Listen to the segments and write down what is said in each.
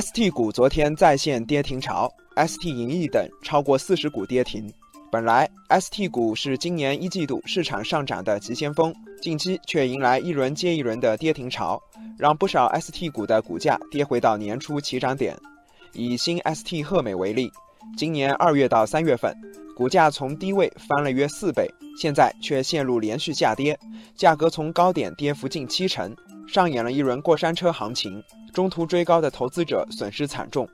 ST 股昨天再现跌停潮，ST 银翼等超过四十股跌停。本来 ST 股是今年一季度市场上涨的急先锋，近期却迎来一轮接一轮的跌停潮，让不少 ST 股的股价跌回到年初起涨点。以新 ST 赫美为例，今年二月到三月份，股价从低位翻了约四倍，现在却陷入连续下跌，价格从高点跌幅近七成。上演了一轮过山车行情，中途追高的投资者损失惨重。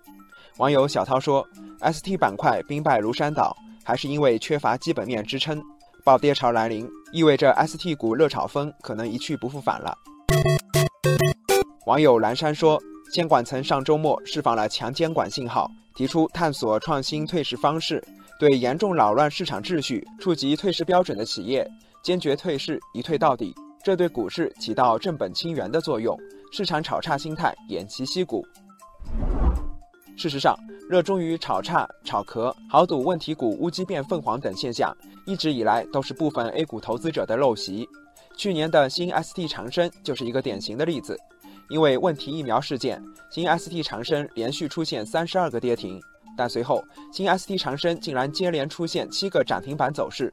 网友小涛说：“ST 板块兵败如山倒，还是因为缺乏基本面支撑。暴跌潮来临，意味着 ST 股热炒风可能一去不复返了。”网友蓝山说：“监管层上周末释放了强监管信号，提出探索创新退市方式，对严重扰乱市场秩序、触及退市标准的企业，坚决退市，一退到底。”这对股市起到正本清源的作用，市场炒差心态偃旗息鼓。事实上，热衷于炒差、炒壳、豪赌问题股乌鸡变凤凰等现象，一直以来都是部分 A 股投资者的陋习。去年的新 ST 长生就是一个典型的例子。因为问题疫苗事件，新 ST 长生连续出现三十二个跌停，但随后新 ST 长生竟然接连出现七个涨停板走势。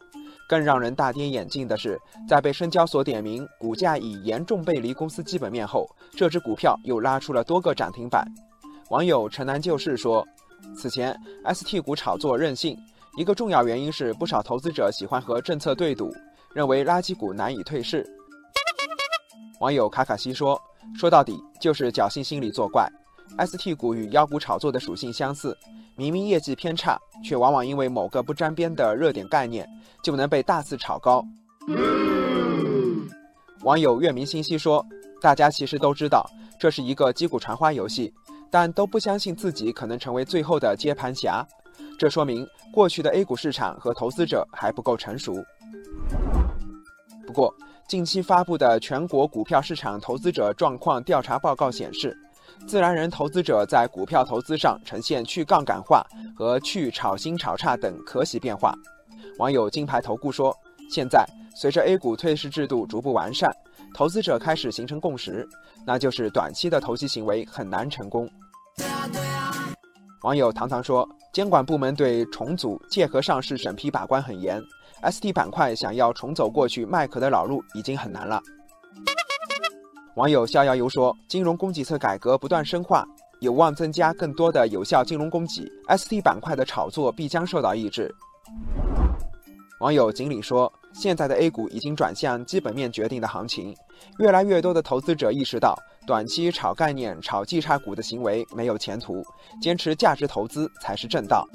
更让人大跌眼镜的是，在被深交所点名股价已严重背离公司基本面后，这只股票又拉出了多个涨停板。网友城南旧事说，此前 ST 股炒作任性，一个重要原因是不少投资者喜欢和政策对赌，认为垃圾股难以退市。网友卡卡西说，说到底就是侥幸心理作怪。ST 股与妖股炒作的属性相似，明明业绩偏差，却往往因为某个不沾边的热点概念，就能被大肆炒高。网友月明星稀说：“大家其实都知道这是一个击鼓传花游戏，但都不相信自己可能成为最后的接盘侠。这说明过去的 A 股市场和投资者还不够成熟。”不过，近期发布的全国股票市场投资者状况调查报告显示。自然人投资者在股票投资上呈现去杠杆化和去炒新炒差等可喜变化。网友金牌投顾说：“现在随着 A 股退市制度逐步完善，投资者开始形成共识，那就是短期的投机行为很难成功。”网友糖糖说：“监管部门对重组借壳上市审批把关很严，ST 板块想要重走过去卖壳的老路已经很难了。”网友逍遥游说：“金融供给侧改革不断深化，有望增加更多的有效金融供给，ST 板块的炒作必将受到抑制。”网友锦鲤说：“现在的 A 股已经转向基本面决定的行情，越来越多的投资者意识到，短期炒概念、炒绩差股的行为没有前途，坚持价值投资才是正道。”